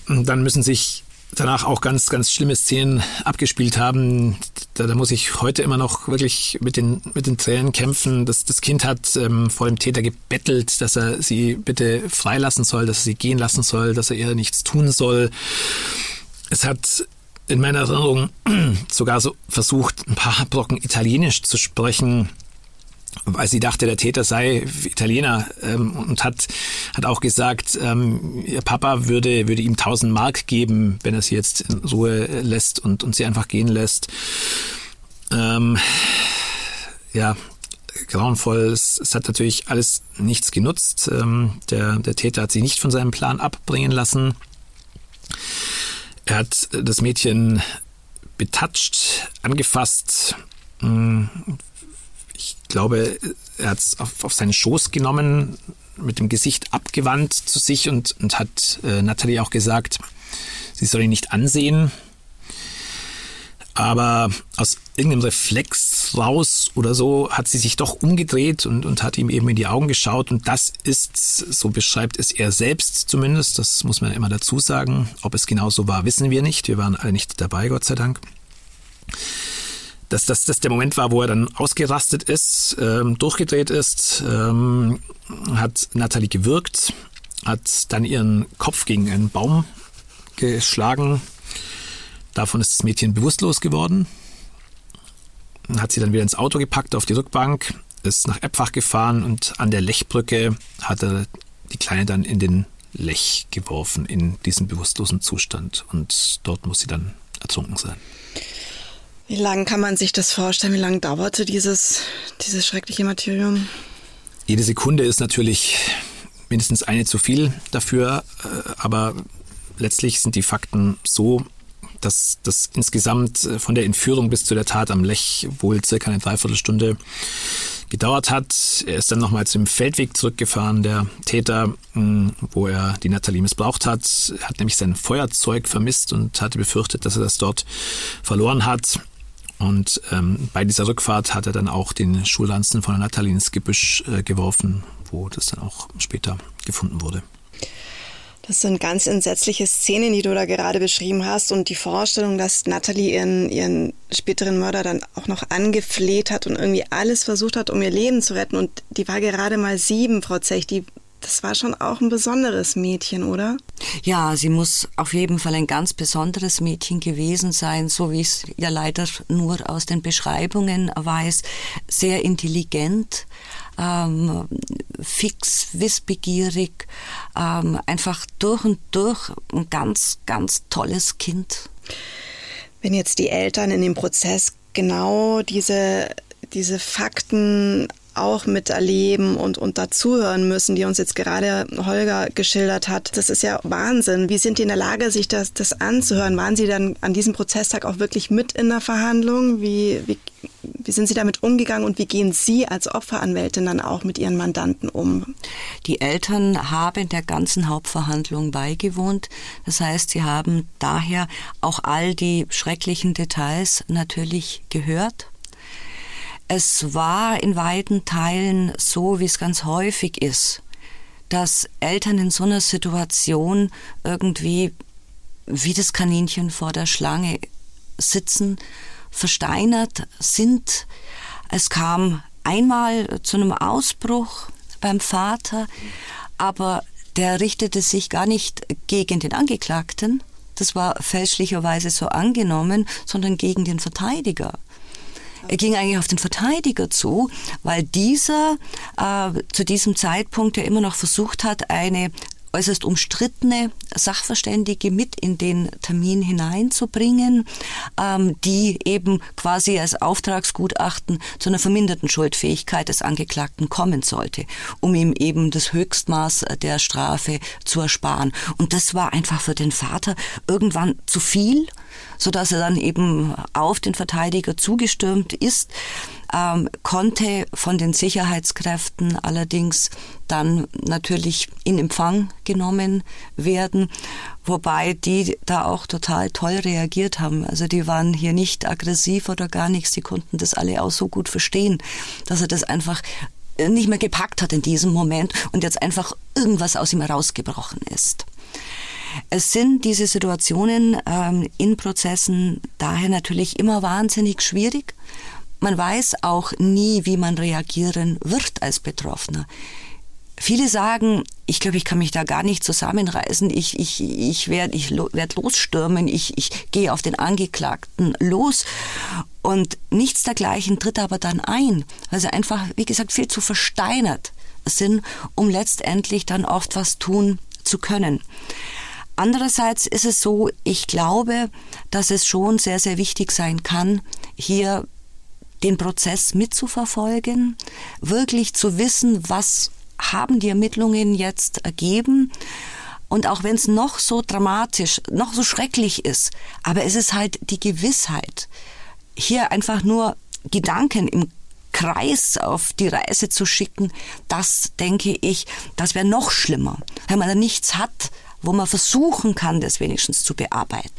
Dann müssen sich danach auch ganz, ganz schlimme Szenen abgespielt haben. Da, da muss ich heute immer noch wirklich mit den, mit den Tränen kämpfen. Das, das Kind hat ähm, vor dem Täter gebettelt, dass er sie bitte freilassen soll, dass er sie gehen lassen soll, dass er ihr nichts tun soll. Es hat in meiner Erinnerung sogar so versucht, ein paar Brocken Italienisch zu sprechen weil sie dachte, der Täter sei Italiener ähm, und hat, hat auch gesagt, ähm, ihr Papa würde, würde ihm 1000 Mark geben, wenn er sie jetzt in Ruhe lässt und, und sie einfach gehen lässt. Ähm, ja, grauenvoll. Es, es, hat natürlich alles nichts genutzt. Ähm, der, der Täter hat sich nicht von seinem Plan abbringen lassen. Er hat das Mädchen betatscht, angefasst, hm, ich glaube, er hat es auf, auf seinen Schoß genommen, mit dem Gesicht abgewandt zu sich und, und hat äh, Natalie auch gesagt, sie soll ihn nicht ansehen. Aber aus irgendeinem Reflex raus oder so hat sie sich doch umgedreht und, und hat ihm eben in die Augen geschaut. Und das ist, so beschreibt es er selbst zumindest, das muss man immer dazu sagen. Ob es genau so war, wissen wir nicht. Wir waren alle nicht dabei, Gott sei Dank dass das, das der Moment war, wo er dann ausgerastet ist, ähm, durchgedreht ist, ähm, hat Nathalie gewürgt, hat dann ihren Kopf gegen einen Baum geschlagen. Davon ist das Mädchen bewusstlos geworden. Hat sie dann wieder ins Auto gepackt auf die Rückbank, ist nach Eppfach gefahren und an der Lechbrücke hat er die Kleine dann in den Lech geworfen, in diesem bewusstlosen Zustand. Und dort muss sie dann ertrunken sein. Wie lange kann man sich das vorstellen? Wie lange dauerte dieses, dieses schreckliche Martyrium? Jede Sekunde ist natürlich mindestens eine zu viel dafür, äh, aber letztlich sind die Fakten so, dass das insgesamt äh, von der Entführung bis zu der Tat am Lech wohl circa eine Dreiviertelstunde gedauert hat. Er ist dann nochmal zum Feldweg zurückgefahren, der Täter, hm, wo er die Nathalie missbraucht hat. Er hat nämlich sein Feuerzeug vermisst und hatte befürchtet, dass er das dort verloren hat. Und ähm, bei dieser Rückfahrt hat er dann auch den Schulranzen von Nathalie ins Gebüsch äh, geworfen, wo das dann auch später gefunden wurde. Das sind ganz entsetzliche Szenen, die du da gerade beschrieben hast und die Vorstellung, dass Natalie ihren, ihren späteren Mörder dann auch noch angefleht hat und irgendwie alles versucht hat, um ihr Leben zu retten. Und die war gerade mal sieben, Frau Zech. Die das war schon auch ein besonderes Mädchen, oder? Ja, sie muss auf jeden Fall ein ganz besonderes Mädchen gewesen sein, so wie ich es ja leider nur aus den Beschreibungen weiß. Sehr intelligent, ähm, fix, wissbegierig, ähm, einfach durch und durch ein ganz, ganz tolles Kind. Wenn jetzt die Eltern in dem Prozess genau diese diese Fakten auch miterleben und, und dazuhören müssen, die uns jetzt gerade Holger geschildert hat. Das ist ja Wahnsinn. Wie sind die in der Lage, sich das, das anzuhören? Waren Sie dann an diesem Prozesstag auch wirklich mit in der Verhandlung? Wie, wie, Wie sind Sie damit umgegangen und wie gehen Sie als Opferanwältin dann auch mit Ihren Mandanten um? Die Eltern haben der ganzen Hauptverhandlung beigewohnt. Das heißt, sie haben daher auch all die schrecklichen Details natürlich gehört. Es war in weiten Teilen so, wie es ganz häufig ist, dass Eltern in so einer Situation irgendwie wie das Kaninchen vor der Schlange sitzen, versteinert sind. Es kam einmal zu einem Ausbruch beim Vater, aber der richtete sich gar nicht gegen den Angeklagten, das war fälschlicherweise so angenommen, sondern gegen den Verteidiger. Er ging eigentlich auf den Verteidiger zu, weil dieser äh, zu diesem Zeitpunkt ja immer noch versucht hat, eine äußerst umstrittene Sachverständige mit in den Termin hineinzubringen, ähm, die eben quasi als Auftragsgutachten zu einer verminderten Schuldfähigkeit des Angeklagten kommen sollte, um ihm eben das Höchstmaß der Strafe zu ersparen. Und das war einfach für den Vater irgendwann zu viel so dass er dann eben auf den Verteidiger zugestürmt ist, ähm, konnte von den Sicherheitskräften allerdings dann natürlich in Empfang genommen werden, wobei die da auch total toll reagiert haben. Also die waren hier nicht aggressiv oder gar nichts, die konnten das alle auch so gut verstehen, dass er das einfach nicht mehr gepackt hat in diesem Moment und jetzt einfach irgendwas aus ihm herausgebrochen ist. Es sind diese Situationen ähm, in Prozessen daher natürlich immer wahnsinnig schwierig. Man weiß auch nie, wie man reagieren wird als Betroffener. Viele sagen, ich glaube, ich kann mich da gar nicht zusammenreißen, ich, ich, ich werde ich werd losstürmen, ich, ich gehe auf den Angeklagten los. Und nichts dergleichen tritt aber dann ein, weil sie einfach, wie gesagt, viel zu versteinert sind, um letztendlich dann oft was tun zu können. Andererseits ist es so, ich glaube, dass es schon sehr, sehr wichtig sein kann, hier den Prozess mitzuverfolgen, wirklich zu wissen, was haben die Ermittlungen jetzt ergeben. Und auch wenn es noch so dramatisch, noch so schrecklich ist, aber es ist halt die Gewissheit, hier einfach nur Gedanken im Kreis auf die Reise zu schicken, das denke ich, das wäre noch schlimmer. Wenn man da nichts hat, wo man versuchen kann, das wenigstens zu bearbeiten.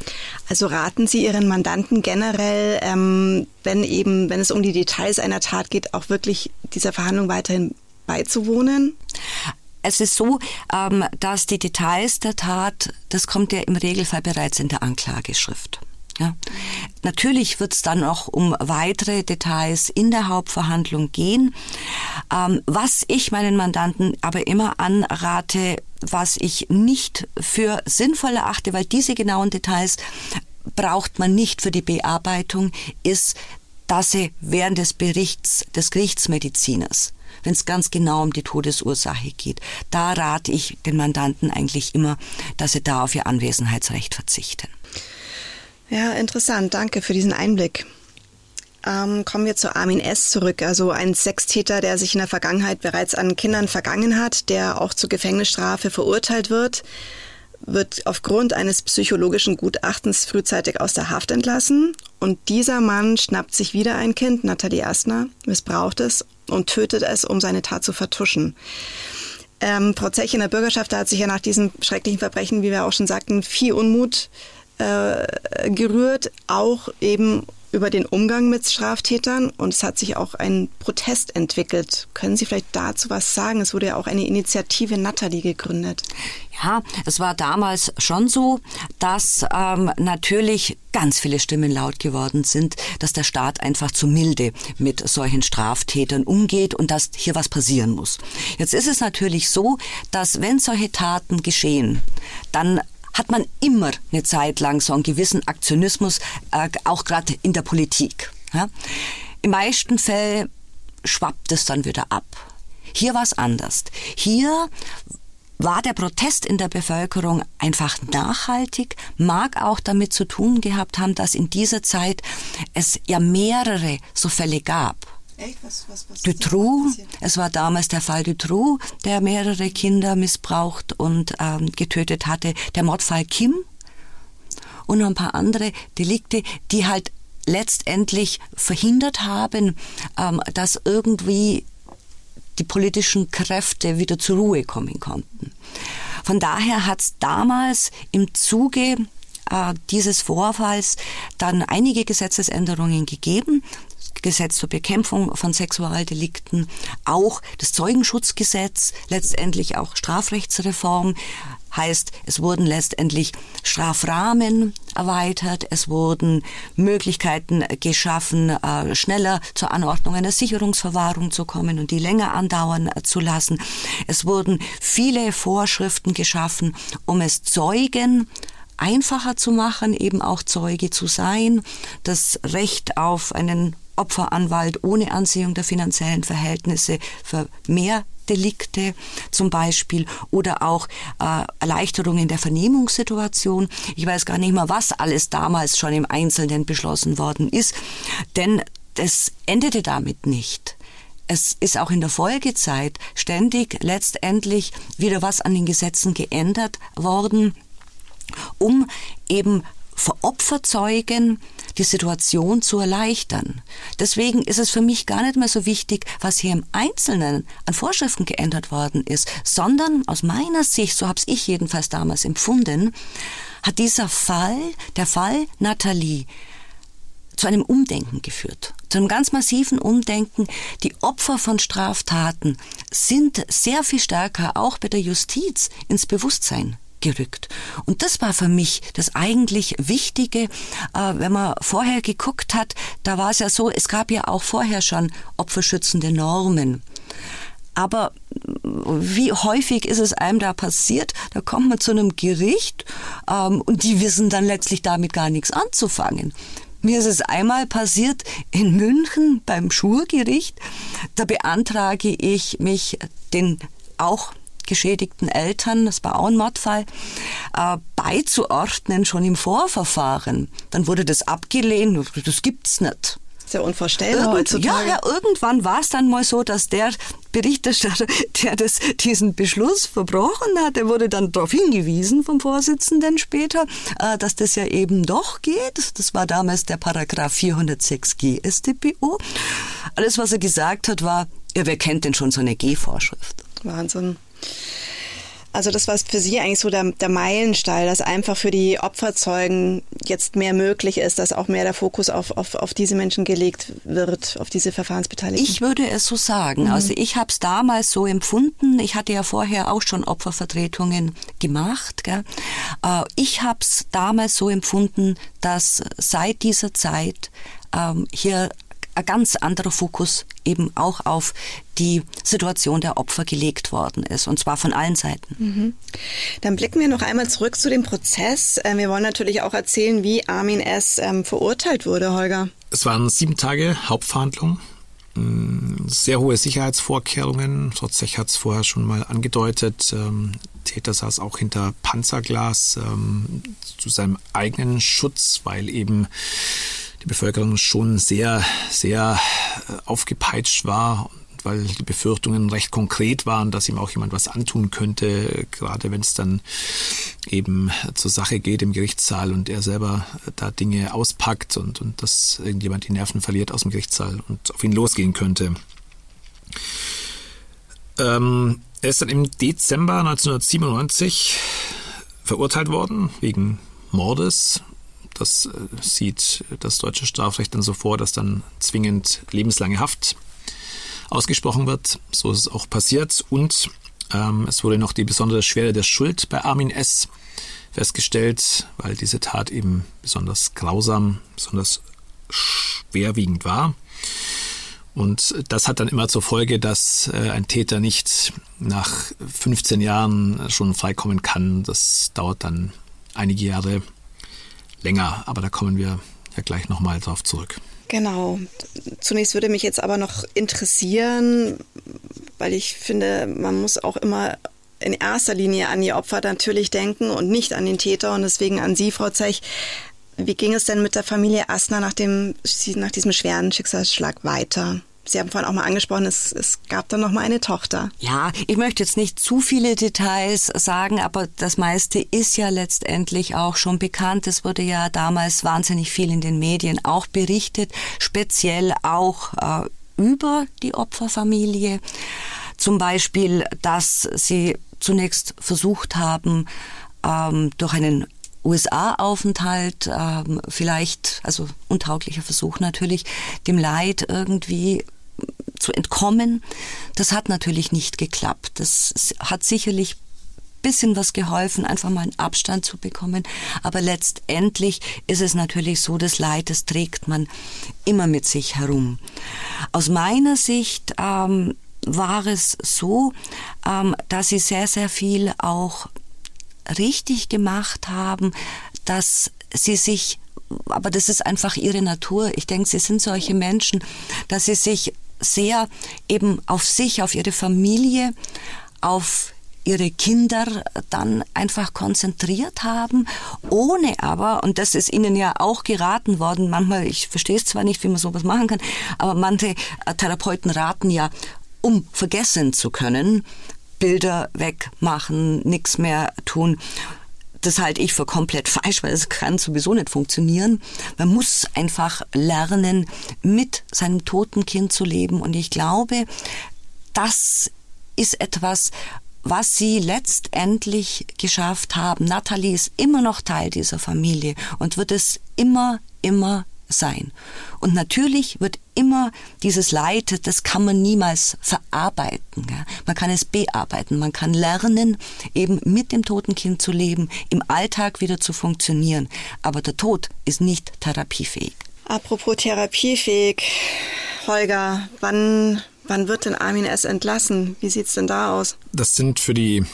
Also raten Sie Ihren Mandanten generell, ähm, wenn eben, wenn es um die Details einer Tat geht, auch wirklich dieser Verhandlung weiterhin beizuwohnen? Es ist so, ähm, dass die Details der Tat, das kommt ja im Regelfall bereits in der Anklageschrift. Ja. Natürlich wird es dann noch um weitere Details in der Hauptverhandlung gehen. Ähm, was ich meinen Mandanten aber immer anrate, was ich nicht für sinnvoll erachte, weil diese genauen Details braucht man nicht für die Bearbeitung, ist, dass sie während des Berichts des Gerichtsmediziners wenn es ganz genau um die Todesursache geht. Da rate ich den Mandanten eigentlich immer, dass sie da auf ihr Anwesenheitsrecht verzichten. Ja, interessant. Danke für diesen Einblick. Ähm, kommen wir zu Armin S. zurück, also ein Sextäter, der sich in der Vergangenheit bereits an Kindern vergangen hat, der auch zur Gefängnisstrafe verurteilt wird, wird aufgrund eines psychologischen Gutachtens frühzeitig aus der Haft entlassen. Und dieser Mann schnappt sich wieder ein Kind, Nathalie Erstner, missbraucht es und tötet es, um seine Tat zu vertuschen. Ähm, Frau Zech in der Bürgerschaft da hat sich ja nach diesem schrecklichen Verbrechen, wie wir auch schon sagten, viel Unmut äh, gerührt, auch eben über den Umgang mit Straftätern und es hat sich auch ein Protest entwickelt. Können Sie vielleicht dazu was sagen? Es wurde ja auch eine Initiative Natalie gegründet. Ja, es war damals schon so, dass ähm, natürlich ganz viele Stimmen laut geworden sind, dass der Staat einfach zu milde mit solchen Straftätern umgeht und dass hier was passieren muss. Jetzt ist es natürlich so, dass wenn solche Taten geschehen, dann hat man immer eine Zeit lang so einen gewissen Aktionismus, äh, auch gerade in der Politik. Ja? Im meisten Fällen schwappt es dann wieder ab. Hier war es anders. Hier war der Protest in der Bevölkerung einfach nachhaltig, mag auch damit zu tun gehabt haben, dass in dieser Zeit es ja mehrere so Fälle gab. Echt? Was, was, was Dutroux, es war damals der Fall Dutroux, der mehrere Kinder missbraucht und ähm, getötet hatte. Der Mordfall Kim und noch ein paar andere Delikte, die halt letztendlich verhindert haben, ähm, dass irgendwie die politischen Kräfte wieder zur Ruhe kommen konnten. Von daher hat es damals im Zuge äh, dieses Vorfalls dann einige Gesetzesänderungen gegeben. Gesetz zur Bekämpfung von Sexualdelikten, auch das Zeugenschutzgesetz, letztendlich auch Strafrechtsreform, Heißt, es wurden letztendlich Strafrahmen erweitert, es wurden Möglichkeiten geschaffen, äh, schneller zur Anordnung einer Sicherungsverwahrung zu kommen und die länger andauern zu lassen. Es wurden viele Vorschriften geschaffen, um es Zeugen einfacher zu machen, eben auch Zeuge zu sein, das Recht auf einen Opferanwalt ohne Ansehung der finanziellen Verhältnisse für mehr Delikte zum Beispiel oder auch äh, Erleichterungen der Vernehmungssituation. Ich weiß gar nicht mehr, was alles damals schon im Einzelnen beschlossen worden ist, denn das endete damit nicht. Es ist auch in der Folgezeit ständig letztendlich wieder was an den Gesetzen geändert worden, um eben Veropferzeugen die Situation zu erleichtern. Deswegen ist es für mich gar nicht mehr so wichtig, was hier im Einzelnen an Vorschriften geändert worden ist, sondern aus meiner Sicht, so habe ich jedenfalls damals empfunden, hat dieser Fall, der Fall Nathalie, zu einem Umdenken geführt, zu einem ganz massiven Umdenken. Die Opfer von Straftaten sind sehr viel stärker auch bei der Justiz ins Bewusstsein gerückt. Und das war für mich das eigentlich Wichtige, äh, wenn man vorher geguckt hat, da war es ja so, es gab ja auch vorher schon opferschützende Normen. Aber wie häufig ist es einem da passiert? Da kommt man zu einem Gericht ähm, und die wissen dann letztlich damit gar nichts anzufangen. Mir ist es einmal passiert in München beim Schulgericht. Da beantrage ich mich den auch geschädigten Eltern, das war auch ein Mordfall, äh, beizuordnen schon im Vorverfahren. Dann wurde das abgelehnt, das gibt's nicht. Ist ja unvorstellbar Irgend, heutzutage. Ja, ja, irgendwann war es dann mal so, dass der Berichterstatter, der das, diesen Beschluss verbrochen hat, der wurde dann darauf hingewiesen vom Vorsitzenden später, äh, dass das ja eben doch geht. Das war damals der Paragraph 406g StPO. Alles, was er gesagt hat, war, ja, wer kennt denn schon so eine G-Vorschrift? Wahnsinn. Also das war für Sie eigentlich so der, der Meilenstein, dass einfach für die Opferzeugen jetzt mehr möglich ist, dass auch mehr der Fokus auf, auf, auf diese Menschen gelegt wird, auf diese Verfahrensbeteiligten. Ich würde es so sagen. Mhm. Also ich habe es damals so empfunden. Ich hatte ja vorher auch schon Opfervertretungen gemacht. Gell? Äh, ich habe es damals so empfunden, dass seit dieser Zeit ähm, hier ein ganz anderer Fokus eben auch auf die Situation der Opfer gelegt worden ist, und zwar von allen Seiten. Mhm. Dann blicken wir noch einmal zurück zu dem Prozess. Ähm, wir wollen natürlich auch erzählen, wie Armin S. Ähm, verurteilt wurde, Holger. Es waren sieben Tage Hauptverhandlung. Mm, sehr hohe Sicherheitsvorkehrungen. Trotzech hat es vorher schon mal angedeutet. Ähm, Täter saß auch hinter Panzerglas zu seinem eigenen Schutz, weil eben die Bevölkerung schon sehr, sehr äh, aufgepeitscht war weil die Befürchtungen recht konkret waren, dass ihm auch jemand was antun könnte, gerade wenn es dann eben zur Sache geht im Gerichtssaal und er selber da Dinge auspackt und, und dass irgendjemand die Nerven verliert aus dem Gerichtssaal und auf ihn losgehen könnte. Ähm, er ist dann im Dezember 1997 verurteilt worden wegen Mordes das äh, sieht das deutsche Strafrecht dann so vor, dass dann zwingend lebenslange Haft ausgesprochen wird. So ist es auch passiert. Und ähm, es wurde noch die besondere Schwere der Schuld bei Armin S. festgestellt, weil diese Tat eben besonders grausam, besonders schwerwiegend war. Und das hat dann immer zur Folge, dass äh, ein Täter nicht nach 15 Jahren schon freikommen kann. Das dauert dann einige Jahre länger, aber da kommen wir ja gleich nochmal drauf zurück. Genau. Zunächst würde mich jetzt aber noch interessieren, weil ich finde, man muss auch immer in erster Linie an die Opfer natürlich denken und nicht an den Täter und deswegen an Sie, Frau Zech. Wie ging es denn mit der Familie Asner nach, dem, nach diesem schweren Schicksalsschlag weiter? Sie haben vorhin auch mal angesprochen, es, es gab dann noch mal eine Tochter. Ja, ich möchte jetzt nicht zu viele Details sagen, aber das meiste ist ja letztendlich auch schon bekannt. Es wurde ja damals wahnsinnig viel in den Medien auch berichtet, speziell auch äh, über die Opferfamilie. Zum Beispiel, dass sie zunächst versucht haben, ähm, durch einen USA-Aufenthalt, ähm, vielleicht, also untauglicher Versuch natürlich, dem Leid irgendwie zu entkommen. Das hat natürlich nicht geklappt. Das hat sicherlich bisschen was geholfen, einfach mal einen Abstand zu bekommen. Aber letztendlich ist es natürlich so, das Leid, das trägt man immer mit sich herum. Aus meiner Sicht ähm, war es so, ähm, dass sie sehr, sehr viel auch richtig gemacht haben, dass sie sich aber das ist einfach ihre Natur. Ich denke, sie sind solche Menschen, dass sie sich sehr eben auf sich, auf ihre Familie, auf ihre Kinder dann einfach konzentriert haben, ohne aber, und das ist ihnen ja auch geraten worden, manchmal, ich verstehe es zwar nicht, wie man sowas machen kann, aber manche Therapeuten raten ja, um vergessen zu können, Bilder wegmachen, nichts mehr tun das halte ich für komplett falsch, weil es kann sowieso nicht funktionieren. Man muss einfach lernen, mit seinem toten Kind zu leben. Und ich glaube, das ist etwas, was sie letztendlich geschafft haben. Natalie ist immer noch Teil dieser Familie und wird es immer, immer sein. Und natürlich wird immer dieses Leid, das kann man niemals verarbeiten. Man kann es bearbeiten, man kann lernen, eben mit dem toten Kind zu leben, im Alltag wieder zu funktionieren. Aber der Tod ist nicht therapiefähig. Apropos therapiefähig, Holger, wann, wann wird denn Armin S. entlassen? Wie sieht es denn da aus? Das sind für die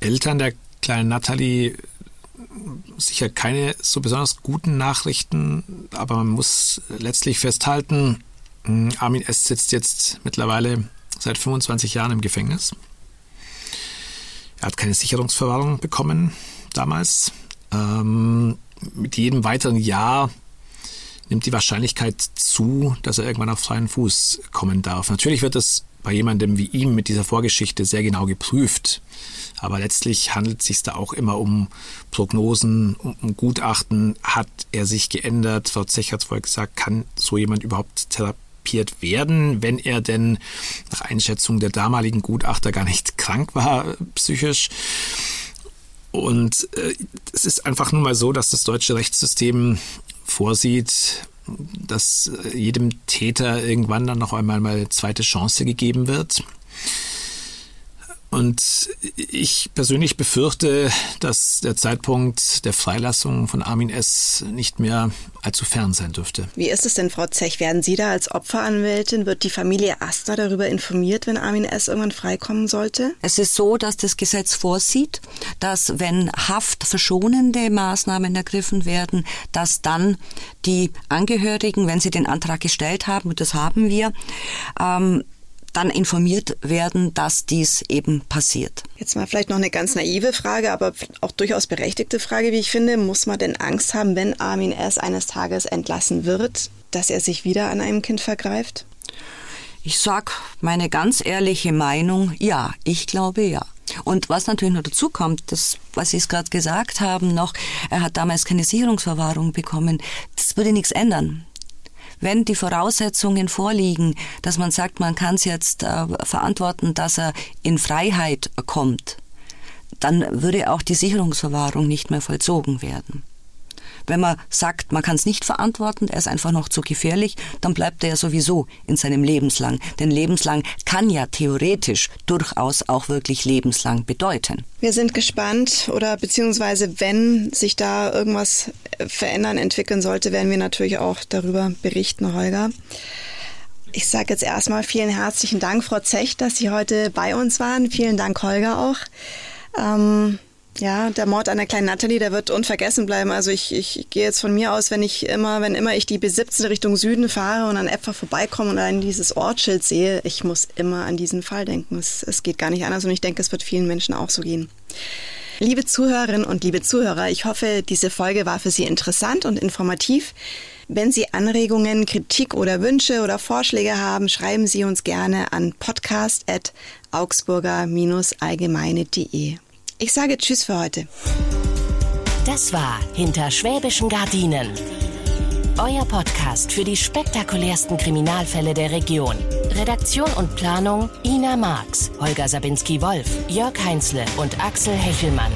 Eltern der kleinen Natalie sicher keine so besonders guten Nachrichten, aber man muss letztlich festhalten, hm, Armin S. sitzt jetzt mittlerweile seit 25 Jahren im Gefängnis. Er hat keine Sicherungsverwahrung bekommen damals. Ähm, mit jedem weiteren Jahr nimmt die Wahrscheinlichkeit zu, dass er irgendwann auf freien Fuß kommen darf. Natürlich wird es bei jemandem wie ihm mit dieser Vorgeschichte sehr genau geprüft. Aber letztlich handelt es sich da auch immer um Prognosen, um, Gutachten. Hat er sich geändert? Frau Zech hat vorher gesagt, kann so jemand überhaupt therapiert werden, wenn er denn nach Einschätzung der damaligen Gutachter gar nicht krank war psychisch? Und äh, es ist einfach nun mal so, dass das deutsche Rechtssystem vorsieht, dass jedem Täter irgendwann dann noch einmal mal zweite Chance gegeben wird. Und ich persönlich befürchte, dass der Zeitpunkt der Freilassung von Armin S. nicht mehr allzu fern sein dürfte. Wie ist es denn, Frau Zech? Werden Sie da als Opferanwältin, wird die Familie Asta darüber informiert, wenn Armin S. irgendwann freikommen sollte? Es ist so, dass das Gesetz vorsieht, dass wenn haftverschonende Maßnahmen ergriffen werden, dass dann die Angehörigen, wenn sie den Antrag gestellt haben, und das haben wir, ähm, dann informiert werden, dass dies eben passiert. Jetzt mal vielleicht noch eine ganz naive Frage, aber auch durchaus berechtigte Frage, wie ich finde. Muss man denn Angst haben, wenn Armin S. eines Tages entlassen wird, dass er sich wieder an einem Kind vergreift? Ich sag meine ganz ehrliche Meinung, ja, ich glaube ja. Und was natürlich noch dazu kommt, das, was Sie es gerade gesagt haben, noch, er hat damals keine Sicherungsverwahrung bekommen, das würde nichts ändern wenn die Voraussetzungen vorliegen, dass man sagt, man kann es jetzt äh, verantworten, dass er in Freiheit kommt, dann würde auch die Sicherungsverwahrung nicht mehr vollzogen werden. Wenn man sagt, man kann es nicht verantworten, er ist einfach noch zu gefährlich, dann bleibt er ja sowieso in seinem lebenslang. Denn lebenslang kann ja theoretisch durchaus auch wirklich lebenslang bedeuten. Wir sind gespannt oder beziehungsweise wenn sich da irgendwas verändern, entwickeln sollte, werden wir natürlich auch darüber berichten, Holger. Ich sage jetzt erstmal vielen herzlichen Dank, Frau Zech, dass Sie heute bei uns waren. Vielen Dank, Holger, auch. Ähm, ja, der Mord an der kleinen Natalie, der wird unvergessen bleiben. Also ich, ich gehe jetzt von mir aus, wenn ich immer, wenn immer ich die B17 Richtung Süden fahre und an Äpfel vorbeikomme und an dieses Ortsschild sehe, ich muss immer an diesen Fall denken. Es, es geht gar nicht anders und ich denke, es wird vielen Menschen auch so gehen. Liebe Zuhörerinnen und liebe Zuhörer, ich hoffe, diese Folge war für Sie interessant und informativ. Wenn Sie Anregungen, Kritik oder Wünsche oder Vorschläge haben, schreiben Sie uns gerne an podcast.augsburger-allgemeine.de. Ich sage Tschüss für heute. Das war Hinter schwäbischen Gardinen. Euer Podcast für die spektakulärsten Kriminalfälle der Region. Redaktion und Planung Ina Marx, Holger Sabinski-Wolf, Jörg Heinzle und Axel Hechelmann.